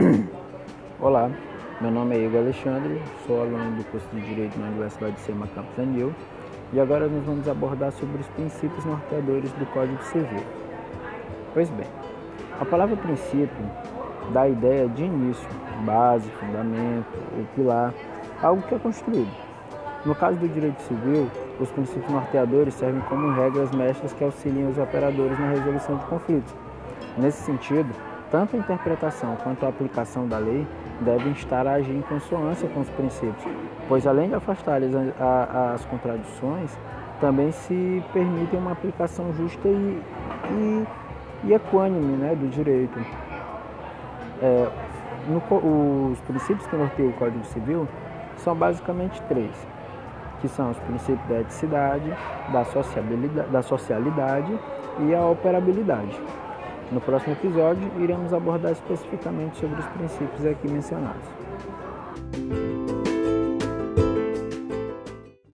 Olá, meu nome é Igor Alexandre, sou aluno do curso de Direito na Universidade de Sema Campos Anil e agora nós vamos abordar sobre os princípios norteadores do Código Civil. Pois bem, a palavra princípio dá a ideia de início, base, fundamento ou pilar, algo que é construído. No caso do direito civil, os princípios norteadores servem como regras mestras que auxiliam os operadores na resolução de conflitos. Nesse sentido, tanto a interpretação quanto a aplicação da lei devem estar a agir em consonância com os princípios, pois além de afastar as contradições, também se permite uma aplicação justa e, e, e equânime né, do direito. É, no, os princípios que norteiam o Código Civil são basicamente três, que são os princípios da eticidade, da sociabilidade, da socialidade e a operabilidade. No próximo episódio, iremos abordar especificamente sobre os princípios aqui mencionados.